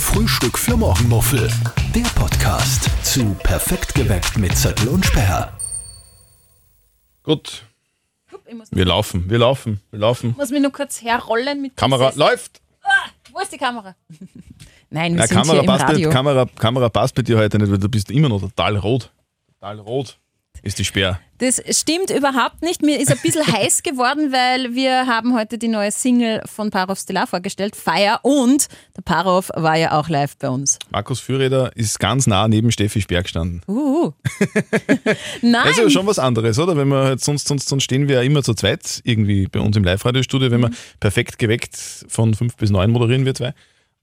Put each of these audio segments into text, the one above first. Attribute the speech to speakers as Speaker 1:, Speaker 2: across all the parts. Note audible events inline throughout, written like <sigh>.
Speaker 1: Frühstück für Morgenmuffel. Der Podcast zu Perfekt geweckt mit Zettel und Sperr.
Speaker 2: Gut, wir laufen, wir laufen, wir laufen.
Speaker 3: muss mich nur kurz herrollen mit
Speaker 2: Kamera
Speaker 3: dieses-
Speaker 2: läuft.
Speaker 3: Ah, wo ist die Kamera? <laughs> Nein, wir
Speaker 2: Na,
Speaker 3: sind
Speaker 2: Kamera,
Speaker 3: hier im
Speaker 2: passt bei,
Speaker 3: Radio.
Speaker 2: Kamera, Kamera passt bei dir heute nicht, weil du bist immer noch total rot. Total rot ist die Sperr.
Speaker 3: Das stimmt überhaupt nicht. Mir ist ein bisschen <laughs> heiß geworden, weil wir haben heute die neue Single von Parov Stellar vorgestellt, Fire. Und der Parov war ja auch live bei uns.
Speaker 2: Markus Fürreder ist ganz nah neben Steffi Speer gestanden.
Speaker 3: Uh. Nein, <laughs>
Speaker 2: Das ist ja schon was anderes, oder? Wenn wir halt sonst, sonst, sonst stehen wir ja immer zu zweit irgendwie bei uns im Live-Radio-Studio, wenn wir perfekt geweckt von fünf bis neun moderieren wir zwei.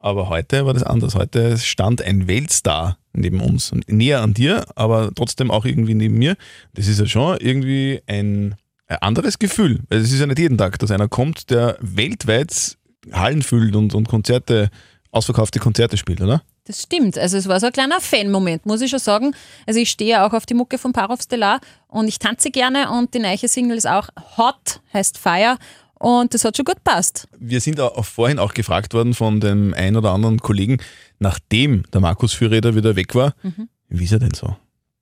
Speaker 2: Aber heute war das anders. Heute stand ein Weltstar neben uns. Und näher an dir, aber trotzdem auch irgendwie neben mir. Das ist ja schon irgendwie ein, anderes Gefühl. Weil es ist ja nicht jeden Tag, dass einer kommt, der weltweit Hallen füllt und, und Konzerte, ausverkaufte Konzerte spielt, oder?
Speaker 3: Das stimmt. Also es war so ein kleiner Fan-Moment, muss ich schon sagen. Also ich stehe ja auch auf die Mucke von Parov Stellar und ich tanze gerne und die neue Single ist auch Hot, heißt Fire und das hat schon gut passt.
Speaker 2: Wir sind auch vorhin auch gefragt worden von dem einen oder anderen Kollegen, nachdem der Markus Fürreder wieder weg war, wie ist er denn so?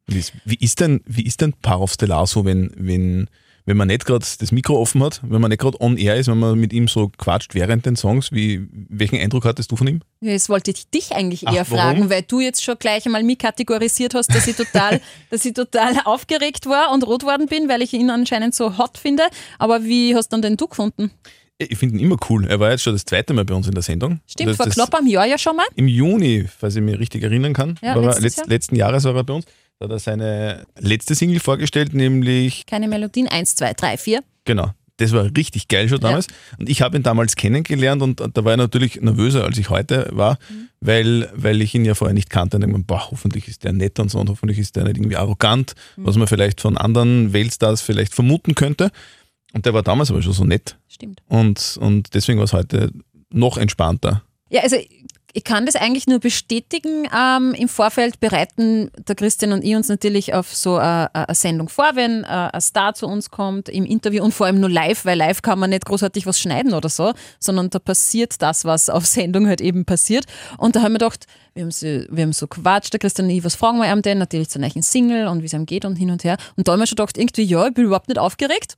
Speaker 2: Wie ist, wie ist denn, wie ist denn Parov Stellar so, wenn, wenn, wenn man nicht gerade das Mikro offen hat, wenn man nicht gerade on air ist, wenn man mit ihm so quatscht während den Songs? Wie, welchen Eindruck hattest du von ihm?
Speaker 3: Jetzt wollte ich dich eigentlich
Speaker 2: Ach,
Speaker 3: eher
Speaker 2: warum?
Speaker 3: fragen, weil du jetzt schon gleich einmal mich kategorisiert hast, dass ich total, <laughs> dass ich total aufgeregt war und rot worden bin, weil ich ihn anscheinend so hot finde. Aber wie hast dann denn du gefunden?
Speaker 2: Ich finde ihn immer cool. Er war jetzt schon das zweite Mal bei uns in der Sendung.
Speaker 3: Stimmt,
Speaker 2: das,
Speaker 3: vor
Speaker 2: das,
Speaker 3: knapp einem Jahr ja schon mal.
Speaker 2: Im Juni, falls ich mich richtig erinnern kann,
Speaker 3: Ja, letztes
Speaker 2: letzt,
Speaker 3: Jahr.
Speaker 2: letzten Jahres war er bei uns. Da hat er seine letzte Single vorgestellt, nämlich
Speaker 3: Keine Melodien, eins, zwei, drei, vier.
Speaker 2: Genau. Das war richtig geil schon damals. Und ich habe ihn damals kennengelernt und da war er natürlich nervöser, als ich heute war, weil, weil ich ihn ja vorher nicht kannte. Und ich mir, boah, hoffentlich ist der nett und so und hoffentlich ist der nicht irgendwie arrogant, was man vielleicht von anderen Weltstars vielleicht vermuten könnte. Und der war damals aber schon so nett.
Speaker 3: Stimmt.
Speaker 2: Und, und deswegen war es heute noch entspannter.
Speaker 3: Ja, also ich kann das eigentlich nur bestätigen. Ähm, Im Vorfeld bereiten der Christian und ich uns natürlich auf so eine, eine Sendung vor, wenn äh, ein Star zu uns kommt im Interview und vor allem nur live, weil live kann man nicht großartig was schneiden oder so, sondern da passiert das, was auf Sendung halt eben passiert. Und da haben wir gedacht, wir haben so, wir haben so quatscht, der Christian und ich, was fragen wir ihm denn? Natürlich zur neuen Single und wie es ihm geht und hin und her. Und da haben wir schon gedacht, irgendwie, ja, ich bin überhaupt nicht aufgeregt.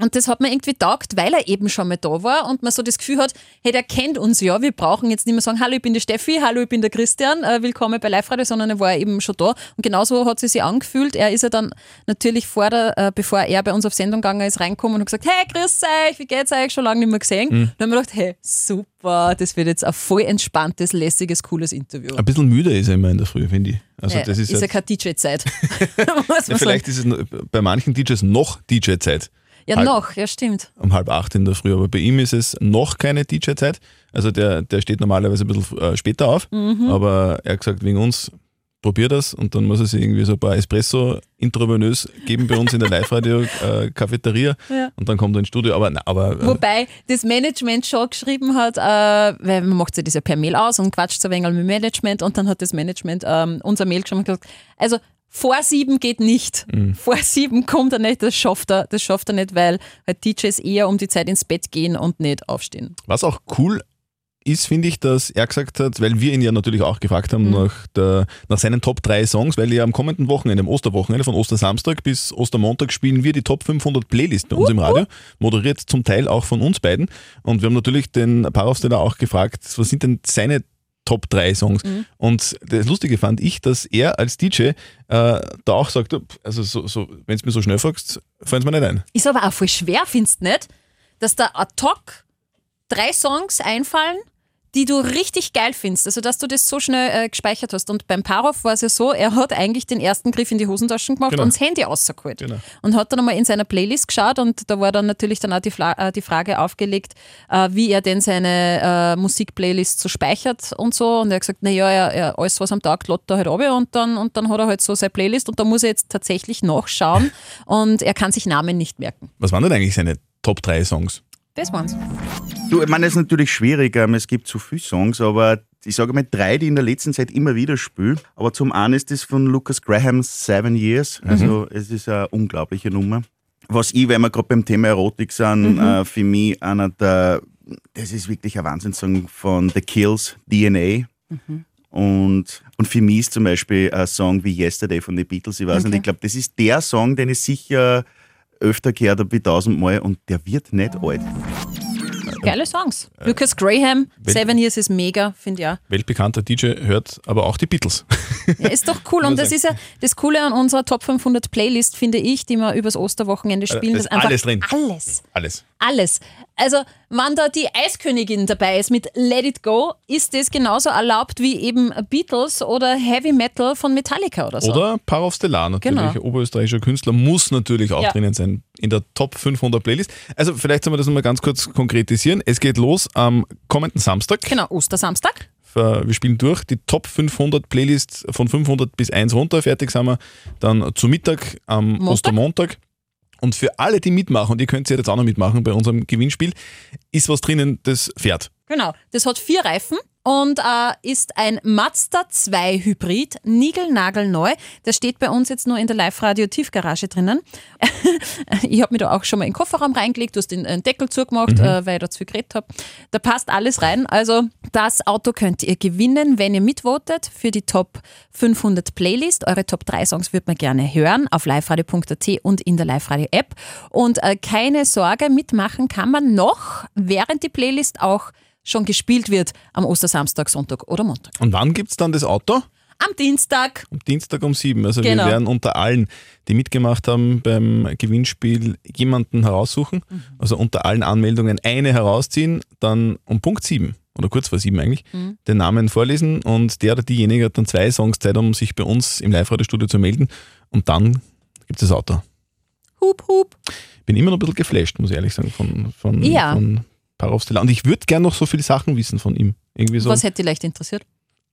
Speaker 3: Und das hat mir irgendwie taugt, weil er eben schon mal da war und man so das Gefühl hat, hey, der kennt uns ja, wir brauchen jetzt nicht mehr sagen, hallo, ich bin die Steffi, hallo, ich bin der Christian, äh, willkommen bei Live Radio, sondern er war eben schon da. Und genauso hat sie sich angefühlt. Er ist ja dann natürlich vor der, äh, bevor er bei uns auf Sendung gegangen ist, reingekommen und hat gesagt, hey, grüß euch, wie geht's euch? Schon lange nicht mehr gesehen.
Speaker 2: Mhm.
Speaker 3: Dann haben wir gedacht, hey, super, das wird jetzt ein voll entspanntes, lässiges, cooles Interview.
Speaker 2: Ein bisschen müde ist er immer in der Früh, finde ich. Also
Speaker 3: Ja,
Speaker 2: das ist,
Speaker 3: ja
Speaker 2: halt-
Speaker 3: keine DJ-Zeit. <laughs> <laughs>
Speaker 2: Ja, vielleicht ist es bei manchen DJs noch DJ-Zeit.
Speaker 3: Ja,
Speaker 2: halb-
Speaker 3: noch, ja, stimmt.
Speaker 2: um halb acht in der Früh, aber bei ihm ist es noch keine DJ-Zeit. Also der, der steht normalerweise ein bisschen äh, später auf,
Speaker 3: Mhm.
Speaker 2: aber er hat gesagt, wegen uns, probier das und dann muss er sich irgendwie so ein paar Espresso intravenös geben bei uns in der Live-Radio-Cafeteria <laughs>
Speaker 3: Ja.
Speaker 2: und dann kommt er ins Studio. Aber, na, aber äh,
Speaker 3: Wobei das Management schon geschrieben hat, äh, weil man macht sich das ja per Mail aus und quatscht so ein wenig mit Management und dann hat das Management ähm, unser Mail geschrieben und gesagt, also vor sieben geht nicht.
Speaker 2: Mhm.
Speaker 3: Vor sieben kommt er nicht, das schafft er, das schafft er nicht, weil halt DJs eher um die Zeit ins Bett gehen und nicht aufstehen.
Speaker 2: was auch cool ist, finde ich, dass er gesagt hat, weil wir ihn ja natürlich auch gefragt
Speaker 3: Mhm.
Speaker 2: haben nach, der, nach seinen Top 3 Songs, weil ja am kommenden Wochenende, am Osterwochenende, von Ostersamstag bis Ostermontag spielen wir die Top 500 Playlist bei uns im Radio, moderiert zum Teil auch von uns beiden. Und wir haben natürlich den Paraufsteller auch gefragt, was sind denn seine Top 3 Songs?
Speaker 3: Mhm.
Speaker 2: Und das Lustige fand ich, dass er als DJ äh, da auch sagt, also so, so, wenn du mir so schnell fragst, fallen es mir nicht ein.
Speaker 3: Ist aber auch voll schwer, findest du nicht? Dass da ad hoc drei Songs einfallen, die du richtig geil findest. Also, dass du das so schnell äh, gespeichert hast. Und beim Parov war es ja so, er hat eigentlich den ersten Griff in die Hosentaschen gemacht
Speaker 2: Genau.
Speaker 3: und das Handy rausgeholt.
Speaker 2: Genau.
Speaker 3: Und hat dann einmal in seiner Playlist geschaut und da war dann natürlich dann auch die, Fla äh, die Frage aufgelegt, äh, wie er denn seine äh, Musikplaylist so speichert und so. Und er hat gesagt, naja, er, er, alles, was am Tag lädt er halt ab und dann, und dann hat er halt so seine Playlist und da muss er jetzt tatsächlich nachschauen <laughs> und er kann sich Namen nicht merken.
Speaker 2: Was waren denn eigentlich seine Top 3 Songs?
Speaker 3: Das waren's.
Speaker 4: Du, ich meine, es ist natürlich schwierig, ähm, es gibt zu viele Songs, aber ich sage mal drei, die in der letzten Zeit immer wieder spiele. Aber zum einen ist das von Lucas Graham Seven Years. Also es ist eine unglaubliche Nummer. Was ich, wenn wir gerade beim Thema Erotik sind, äh, für mich einer der, das ist wirklich ein Wahnsinnssong von The Kills, DNA. Und, und für mich ist zum Beispiel ein Song wie Yesterday von den Beatles, ich weiß
Speaker 3: Okay.
Speaker 4: nicht, ich glaube, das ist der Song, den ich sicher öfter gehört habe wie tausendmal und der wird nicht alt.
Speaker 3: Geile Songs. Lucas Graham,
Speaker 2: Wel-
Speaker 3: Seven Years ist mega, finde ich auch.
Speaker 2: Weltbekannter DJ hört aber auch die Beatles. <laughs>
Speaker 3: Ja, ist doch cool. Und das ist ja das Coole an unserer Top 500 Playlist, finde ich, die wir übers Osterwochenende spielen.
Speaker 2: da ist alles drin.
Speaker 3: Alles.
Speaker 2: Alles.
Speaker 3: Alles. Also, wenn da die Eiskönigin dabei ist mit Let It Go, ist das genauso erlaubt wie eben Beatles oder Heavy Metal von Metallica oder so.
Speaker 2: Oder Parov Stellar natürlich,
Speaker 3: Genau.
Speaker 2: oberösterreichischer Künstler, muss natürlich auch
Speaker 3: Ja.
Speaker 2: drinnen sein in der Top 500 Playlist. Also vielleicht sollen wir das nochmal ganz kurz konkretisieren. Es geht los am kommenden Samstag.
Speaker 3: Genau, Ostersamstag.
Speaker 2: Wir spielen durch die Top 500 Playlist von 500 bis 1 runter. Fertig sind wir dann zu Mittag am
Speaker 3: Montag.
Speaker 2: Ostermontag. Und für alle, die mitmachen, und ihr könnt ja jetzt auch noch mitmachen bei unserem Gewinnspiel, ist was drinnen, das fährt.
Speaker 3: Genau. Das hat vier Reifen und äh, ist ein Mazda 2 Hybrid, niegelnagelneu. Der steht bei uns jetzt nur in der Live-Radio-Tiefgarage drinnen. <laughs> ich habe mir da auch schon mal in den Kofferraum reingelegt, du hast den, den Deckel zugemacht, äh, weil ich da zu viel geredet habe. Da passt alles rein. Also das Auto könnt ihr gewinnen, wenn ihr mitvotet für die Top 500 Playlist. Eure Top 3 Songs würde man gerne hören auf liveradio.at und in der Live-Radio-App. Und äh, keine Sorge, mitmachen kann man noch, während die Playlist auch schon gespielt wird am Ostersamstag, Sonntag oder Montag.
Speaker 2: Und wann gibt es dann das Auto?
Speaker 3: Am Dienstag.
Speaker 2: Am Dienstag um sieben. Also
Speaker 3: Genau.
Speaker 2: wir werden unter allen, die mitgemacht haben beim Gewinnspiel, jemanden heraussuchen.
Speaker 3: Mhm.
Speaker 2: Also unter allen Anmeldungen eine herausziehen, dann um Punkt sieben oder kurz vor sieben eigentlich,
Speaker 3: Mhm.
Speaker 2: den Namen vorlesen und der oder diejenige hat dann zwei Songs Zeit, um sich bei uns im Live-Radio-Studio zu melden und dann gibt es das Auto.
Speaker 3: Hup, hup.
Speaker 2: Bin immer noch ein bisschen geflasht, muss ich ehrlich sagen, von, von,
Speaker 3: Ja.
Speaker 2: von Parov Stellar. Und ich würde gerne noch so viele Sachen wissen von ihm. Irgendwie so.
Speaker 3: Was hätte dich leicht interessiert?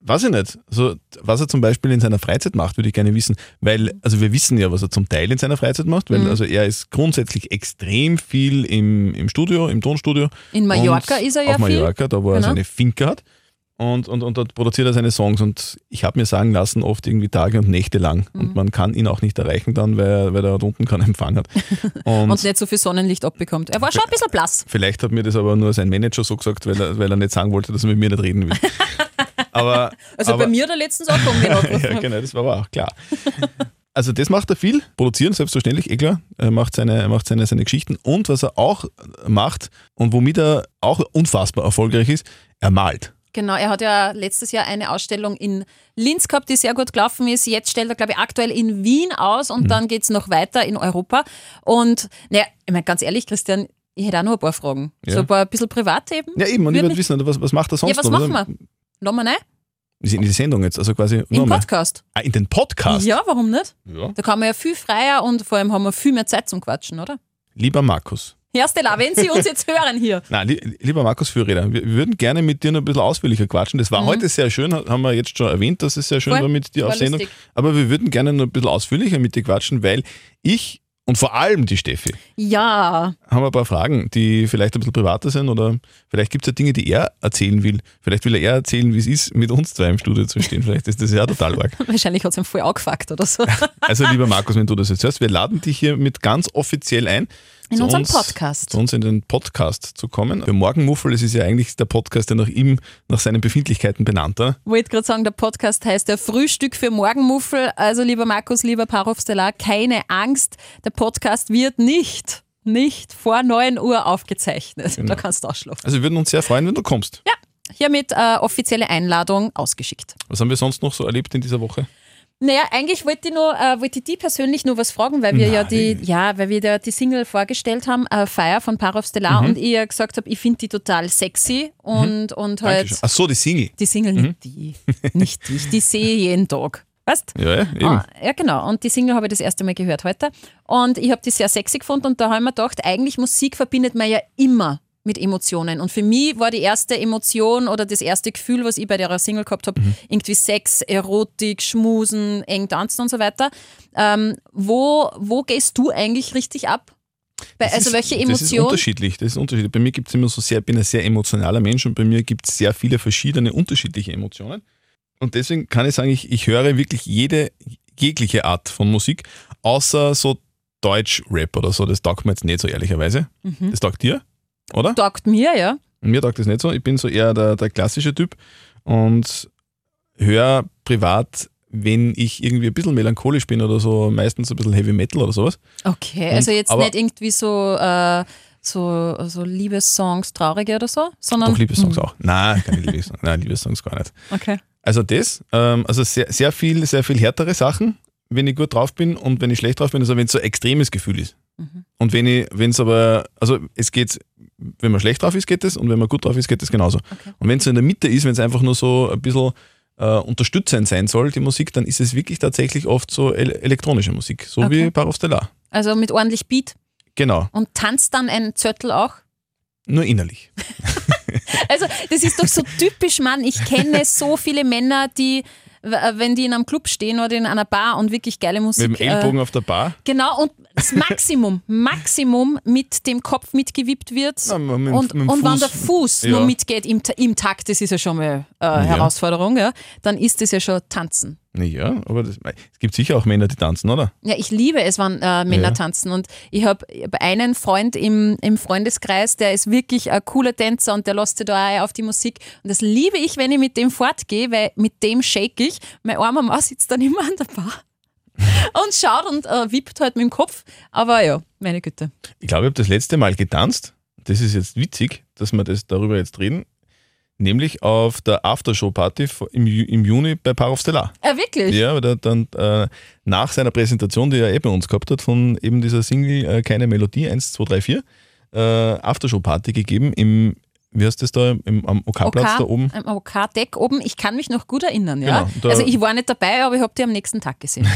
Speaker 2: Weiß ich nicht. Also, was er zum Beispiel in seiner Freizeit macht, würde ich gerne wissen. Weil, also wir wissen ja, was er zum Teil in seiner Freizeit macht,
Speaker 3: Mhm.
Speaker 2: weil also er ist grundsätzlich extrem viel im, im Studio, im Tonstudio.
Speaker 3: In Mallorca ist er ja
Speaker 2: auf
Speaker 3: viel.
Speaker 2: Mallorca, da wo er
Speaker 3: Genau.
Speaker 2: seine Finca hat. Und, und, und dort produziert er seine Songs und ich habe mir sagen lassen, oft irgendwie Tage und Nächte lang.
Speaker 3: Mhm.
Speaker 2: Und man kann ihn auch nicht erreichen dann, weil, weil er dort unten keinen Empfang hat. <laughs> Und,
Speaker 3: Und nicht so viel Sonnenlicht abbekommt. Er war schon ein bisschen blass.
Speaker 2: Vielleicht hat mir das aber nur sein Manager so gesagt, weil er, weil er nicht sagen wollte, dass er mit mir nicht reden will. <laughs> Aber,
Speaker 3: Also
Speaker 2: aber,
Speaker 3: bei mir der letzten Sache angerufen. <laughs>
Speaker 2: ja, genau, das war aber auch klar. Also das macht er viel, produzieren selbstverständlich, eh klar. Er macht seine, er macht seine, seine Geschichten und was er auch macht und womit er auch unfassbar erfolgreich ist, er malt.
Speaker 3: Genau, er hat ja letztes Jahr eine Ausstellung in Linz gehabt, die sehr gut gelaufen ist. Jetzt stellt er, glaube ich, aktuell in Wien aus
Speaker 2: Mhm.
Speaker 3: und dann geht es noch weiter in Europa. Und naja, ich meine, ganz ehrlich, Christian, ich hätte auch noch ein paar Fragen.
Speaker 2: Ja.
Speaker 3: So ein paar ein bisschen Privatthemen.
Speaker 2: Ja eben, und ich
Speaker 3: Würde
Speaker 2: wissen, was, was macht er sonst
Speaker 3: Ja, was
Speaker 2: noch?
Speaker 3: machen wir? Lassen wir rein?
Speaker 2: Sind in die Sendung jetzt, also quasi
Speaker 3: Im
Speaker 2: nochmal.
Speaker 3: Podcast.
Speaker 2: Ah, in den Podcast?
Speaker 3: Ja, warum nicht?
Speaker 2: Ja.
Speaker 3: Da kann man ja viel freier und vor allem haben wir viel mehr Zeit zum Quatschen, oder?
Speaker 2: Lieber Markus.
Speaker 3: Herr Stella, wenn Sie uns jetzt <laughs> hören hier.
Speaker 2: Nein, li lieber Markus Fürreder, wir würden gerne mit dir noch ein bisschen ausführlicher quatschen. Das war heute sehr schön, haben wir jetzt schon erwähnt, dass es sehr schön
Speaker 3: Mhm. Voll.
Speaker 2: war mit dir auf Sendung.
Speaker 3: lustig.
Speaker 2: Aber wir würden gerne noch ein bisschen ausführlicher mit dir quatschen, weil ich und vor allem die Steffi
Speaker 3: Ja,
Speaker 2: haben ein paar Fragen, die vielleicht ein bisschen privater sind oder vielleicht gibt es ja Dinge, die er erzählen will. Vielleicht will er erzählen, wie es ist, mit uns zwei im Studio zu stehen. Vielleicht ist das ja total arg. <laughs>
Speaker 3: wahrscheinlich hat es ihm voll angefuckt oder so. <laughs>
Speaker 2: Also lieber Markus, wenn du das jetzt hörst, wir laden dich hier mit ganz offiziell ein.
Speaker 3: In unserem
Speaker 2: uns,
Speaker 3: Podcast.
Speaker 2: Zu uns in den Podcast zu kommen. Für Morgenmuffel, es ist ja eigentlich der Podcast, der nach ihm, nach seinen Befindlichkeiten benannt ist.
Speaker 3: wollte gerade sagen, der Podcast heißt der Frühstück für Morgenmuffel. Also lieber Markus, lieber Parov Stellar, keine Angst, der Podcast wird nicht, nicht vor 9 Uhr aufgezeichnet.
Speaker 2: Genau.
Speaker 3: Da kannst du ausschlafen.
Speaker 2: Also wir würden uns sehr freuen, wenn du kommst.
Speaker 3: Ja, hiermit äh, offizielle Einladung ausgeschickt.
Speaker 2: Was haben wir sonst noch so erlebt in dieser Woche?
Speaker 3: Naja, eigentlich wollte ich, nur, äh, wollte ich die persönlich nur was fragen, weil wir ja die, ja, weil wir da die Single vorgestellt haben, äh, Fire von Parov Stellar
Speaker 2: Mhm.
Speaker 3: und ich ja gesagt habe, ich finde die total sexy und, und halt
Speaker 2: Dankeschön. Ach so, die Single.
Speaker 3: die Single,
Speaker 2: Mhm.
Speaker 3: nicht die, nicht die, die sehe ich jeden Tag. Weißt
Speaker 2: Ja, ja, eben.
Speaker 3: Ah, ja, genau. Und die Single habe ich das erste Mal gehört heute. Und ich habe die sehr sexy gefunden und da habe ich mir gedacht, eigentlich Musik verbindet man ja immer mit Emotionen. Und für mich war die erste Emotion oder das erste Gefühl, was ich bei der Single gehabt habe, irgendwie Sex, Erotik, Schmusen, eng tanzen und so weiter. Ähm, wo, wo gehst du eigentlich richtig ab? Bei, also
Speaker 2: ist-
Speaker 3: welche
Speaker 2: Das ist unterschiedlich. Das ist unterschiedlich. Bei mir gibt es immer so sehr, ich bin ein sehr emotionaler Mensch und bei mir gibt es sehr viele verschiedene unterschiedliche Emotionen. Und deswegen kann ich sagen, ich, ich höre wirklich jede, jegliche Art von Musik, außer so Deutsch-Rap oder so. Das taugt mir jetzt nicht so ehrlicherweise.
Speaker 3: Mhm.
Speaker 2: Das taugt dir, oder?
Speaker 3: Taugt mir, ja.
Speaker 2: Und mir taugt das nicht so. Ich bin so eher der, der klassische Typ. Und höre privat, wenn ich irgendwie ein bisschen melancholisch bin oder so, meistens ein bisschen Heavy Metal oder sowas.
Speaker 3: Okay, also jetzt nicht irgendwie so, äh, so, so Liebessongs, traurige oder so, sondern.
Speaker 2: Doch Liebessongs auch. Nein, keine Liebessongs. <laughs> Nein, Liebessongs gar nicht.
Speaker 3: Okay.
Speaker 2: Also das, ähm, also sehr, sehr viel, sehr viel härtere Sachen, wenn ich gut drauf bin und wenn ich schlecht drauf bin, also wenn es so ein extremes Gefühl ist. Und wenn ich, wenn es aber, also es geht, wenn man schlecht drauf ist, geht es und wenn man gut drauf ist, geht es genauso. Und wenn es so in der Mitte ist, wenn es einfach nur so ein bisschen äh, unterstützend sein soll, die Musik, dann ist es wirklich tatsächlich oft so el elektronische Musik, so
Speaker 3: Okay.
Speaker 2: wie Par of Stellar.
Speaker 3: Also mit ordentlich Beat
Speaker 2: Genau,
Speaker 3: und tanzt dann ein Zöttel auch.
Speaker 2: nur innerlich. <laughs>
Speaker 3: Also, das ist doch so typisch, Mann. Ich kenne so viele Männer, die, wenn die in einem Club stehen oder in einer Bar und wirklich geile Musik.
Speaker 2: Mit dem Ellbogen auf der Bar.
Speaker 3: Äh, genau, und das Maximum, <laughs> Maximum mit dem Kopf mitgewippt wird.
Speaker 2: Na, mit
Speaker 3: und
Speaker 2: mit
Speaker 3: und wenn
Speaker 2: Fuß-
Speaker 3: der Fuß
Speaker 2: ja.
Speaker 3: nur mitgeht im, im Takt, das ist ja schon mal äh, Herausforderung, ja, dann ist das ja schon Tanzen.
Speaker 2: Ja, aber das, es gibt sicher auch Männer, die tanzen, oder?
Speaker 3: Ja, ich liebe es, wenn äh, Männer
Speaker 2: Ja.
Speaker 3: tanzen. Und ich habe einen Freund im, im Freundeskreis, der ist wirklich ein cooler Tänzer und der lässt sich da auch auf die Musik. Und das liebe ich, wenn ich mit dem fortgehe, weil mit dem shake ich. Mein armer Mann sitzt dann immer an der Bar <laughs> und schaut und äh, wippt halt mit dem Kopf. Aber ja, meine Güte.
Speaker 2: Ich glaube, ich habe das letzte Mal getanzt. Das ist jetzt witzig, dass wir das darüber jetzt reden. Nämlich auf der Aftershow-Party im, im Juni bei Par of Stellar.
Speaker 3: Äh, wirklich?
Speaker 2: Ja, weil er dann äh, nach seiner Präsentation, die er eh bei uns gehabt hat, von eben dieser Single äh, Keine Melodie 1, 2, 3, 4, äh, Aftershow-Party gegeben im, wie heißt das da, im, am OK-Platz da oben.
Speaker 3: Am OK-Deck oben. Ich kann mich noch gut erinnern. Ja?
Speaker 2: Genau, da-
Speaker 3: also ich war nicht dabei, aber ich habe die am nächsten Tag gesehen.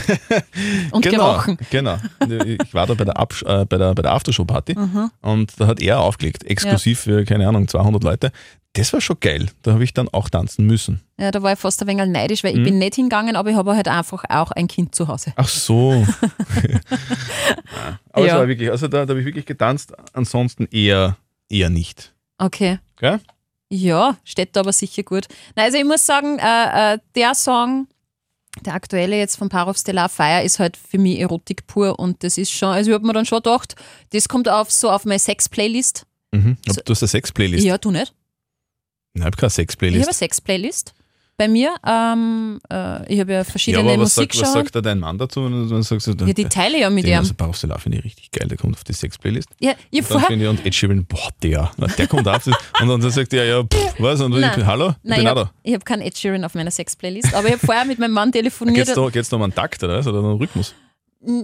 Speaker 3: <laughs> Und
Speaker 2: genau,
Speaker 3: gerochen.
Speaker 2: genau. Ich war da bei der, Absch äh, bei der, bei der Aftershow-Party
Speaker 3: Mhm.
Speaker 2: und da hat er aufgelegt, exklusiv für, keine Ahnung, 200 Leute. Das war schon geil. Da habe ich dann auch tanzen müssen.
Speaker 3: Ja, da war ich fast ein wenig neidisch, weil ich
Speaker 2: Mhm.
Speaker 3: bin nicht hingegangen, aber ich habe halt einfach auch ein Kind zu Hause.
Speaker 2: Ach so. <laughs> <laughs> Aber
Speaker 3: Ja.
Speaker 2: es war wirklich, also da, da habe ich wirklich getanzt, ansonsten eher, eher nicht.
Speaker 3: Okay.
Speaker 2: Gell?
Speaker 3: Ja, steht da aber sicher gut. Na, also ich muss sagen, äh, äh, der Song, der aktuelle jetzt von Parov Stellar Fire, ist halt für mich Erotik pur und das ist schon, also ich habe mir dann schon gedacht, das kommt auf so auf meine Sex-Playlist.
Speaker 2: Mhm.
Speaker 3: So-
Speaker 2: Du hast eine Sex-Playlist.
Speaker 3: Ja, du nicht?
Speaker 2: Nein, ich habe keine
Speaker 3: Ich habe eine
Speaker 2: Sex-Playlist.
Speaker 3: Bei mir. Ähm, äh, ich habe ja
Speaker 2: Ja,
Speaker 3: verschiedene
Speaker 2: aber was, sag, was sagt da dein Mann dazu? Und dann sagst du,
Speaker 3: Ja, die teile ich ja mit ihm.
Speaker 2: also Bar of Stellar finde ich richtig geil, der kommt auf die Sex-Playlist.
Speaker 3: Ja, ich
Speaker 2: Und dann
Speaker 3: vorher,
Speaker 2: finde ich, und Ed Sheeran, boah, der, na, der kommt auf. und dann sagt er, ja, pff, was? Und
Speaker 3: Nein.
Speaker 2: ich, hallo, ich
Speaker 3: Nein, ich
Speaker 2: da.
Speaker 3: habe hab keinen Ed Sheeran auf meiner Sex-Playlist, aber ich habe vorher mit meinem Mann telefoniert.
Speaker 2: Geht's da, geht's da um einen Takt oder? Oder einen Rhythmus?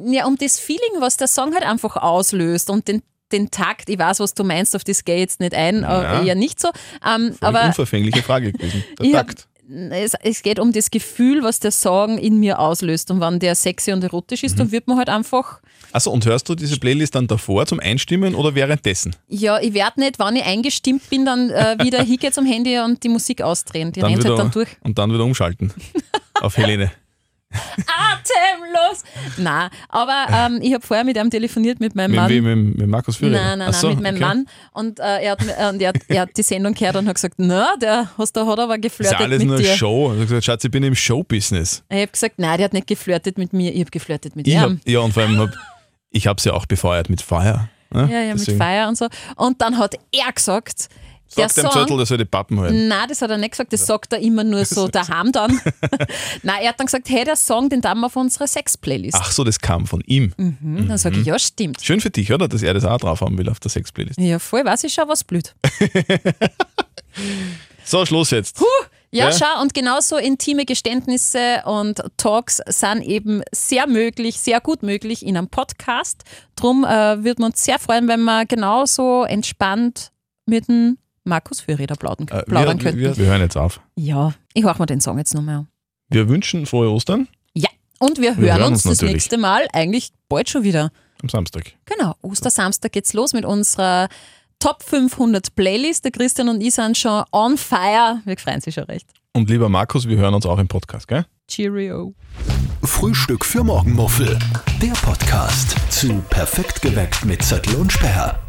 Speaker 3: Ja, um das Feeling, was der Song halt einfach auslöst und den, den Takt, ich weiß, was du meinst, auf das gehe ich jetzt nicht ein,
Speaker 2: Ja.
Speaker 3: aber eher nicht so. Ähm,
Speaker 2: Völlig
Speaker 3: aber
Speaker 2: unverfängliche Frage gewesen. <laughs> Der
Speaker 3: Ja.
Speaker 2: Takt.
Speaker 3: Es, es geht um das Gefühl, was der Song in mir auslöst. Und wenn der sexy und erotisch ist,
Speaker 2: Mhm.
Speaker 3: dann wird man halt einfach,
Speaker 2: Achso, und hörst du diese Playlist dann davor zum Einstimmen oder währenddessen?
Speaker 3: ja, ich werde nicht, wenn ich eingestimmt bin, dann äh, wieder <laughs> hingehen zum Handy und die Musik ausdrehen. Die
Speaker 2: Dann
Speaker 3: rennt
Speaker 2: wieder,
Speaker 3: halt dann durch.
Speaker 2: Und dann wieder umschalten <laughs> auf Helene.
Speaker 3: Atemlos! Nein, aber ähm, ich habe vorher mit ihm telefoniert, mit meinem
Speaker 2: Mit,
Speaker 3: Mann.
Speaker 2: wem? mit, mit Markus Führer?
Speaker 3: Nein, nein,
Speaker 2: so,
Speaker 3: nein, mit meinem
Speaker 2: okay.
Speaker 3: Mann. Und, äh, er, hat, äh, und er, hat, er hat die Sendung gehört und hat gesagt, na, der hast, hat aber
Speaker 2: Das ist
Speaker 3: geflirtet
Speaker 2: alles
Speaker 3: mit
Speaker 2: nur
Speaker 3: dir.
Speaker 2: Show. Er hat gesagt, Schatz, ich bin im Showbusiness.
Speaker 3: Ich habe gesagt, nein, der hat nicht geflirtet mit mir, ich habe geflirtet mit ihm.
Speaker 2: ja, und vor allem, hab, ich habe sie ja auch befeuert mit Feuer. Ne?
Speaker 3: Ja, ja, mit
Speaker 2: Deswegen-
Speaker 3: Feier und so. Und dann hat er gesagt, der
Speaker 2: Sag dem Zettel, der soll die Pappen halten.
Speaker 3: Nein, das hat er nicht gesagt, das sagt er immer nur so <laughs> daheim dann. <laughs> Nein, er hat dann gesagt, hey, der Song, den tun wir auf unsere Sex-Playlist.
Speaker 2: Ach so, das kam von ihm.
Speaker 3: Mhm, dann sage ich, ja, stimmt.
Speaker 2: Schön für dich, oder? Dass er das auch drauf haben will auf der Sex-Playlist.
Speaker 3: Ja, voll, weiß ich schon, was blöd. <laughs>
Speaker 2: So, Schluss jetzt.
Speaker 3: Ja,
Speaker 2: Ja.
Speaker 3: schau, und genauso intime Geständnisse und Talks sind eben sehr möglich, sehr gut möglich in einem Podcast. Drum äh, würden wir uns sehr freuen, wenn wir genauso entspannt mit dem Markus Fürreder plaudern,
Speaker 2: Äh,
Speaker 3: plaudern
Speaker 2: wir,
Speaker 3: könnten.
Speaker 2: wir, wir hören jetzt auf.
Speaker 3: ja, ich höre mir den Song jetzt nochmal an.
Speaker 2: Wir wünschen frohe Ostern
Speaker 3: Ja, und wir hören,
Speaker 2: Wir hören
Speaker 3: uns,
Speaker 2: uns
Speaker 3: das
Speaker 2: natürlich.
Speaker 3: nächste Mal eigentlich bald schon wieder.
Speaker 2: am Samstag.
Speaker 3: Genau, Ostersamstag geht's los mit unserer Top 500 Playlist. Der Christian und ich sind schon on fire. Wir freuen sich schon recht.
Speaker 2: Und lieber Markus, wir hören uns auch im Podcast, gell?
Speaker 3: Cheerio.
Speaker 1: Frühstück für Morgenmuffel. Der Podcast zu Perfekt geweckt mit Zettel und Sperr.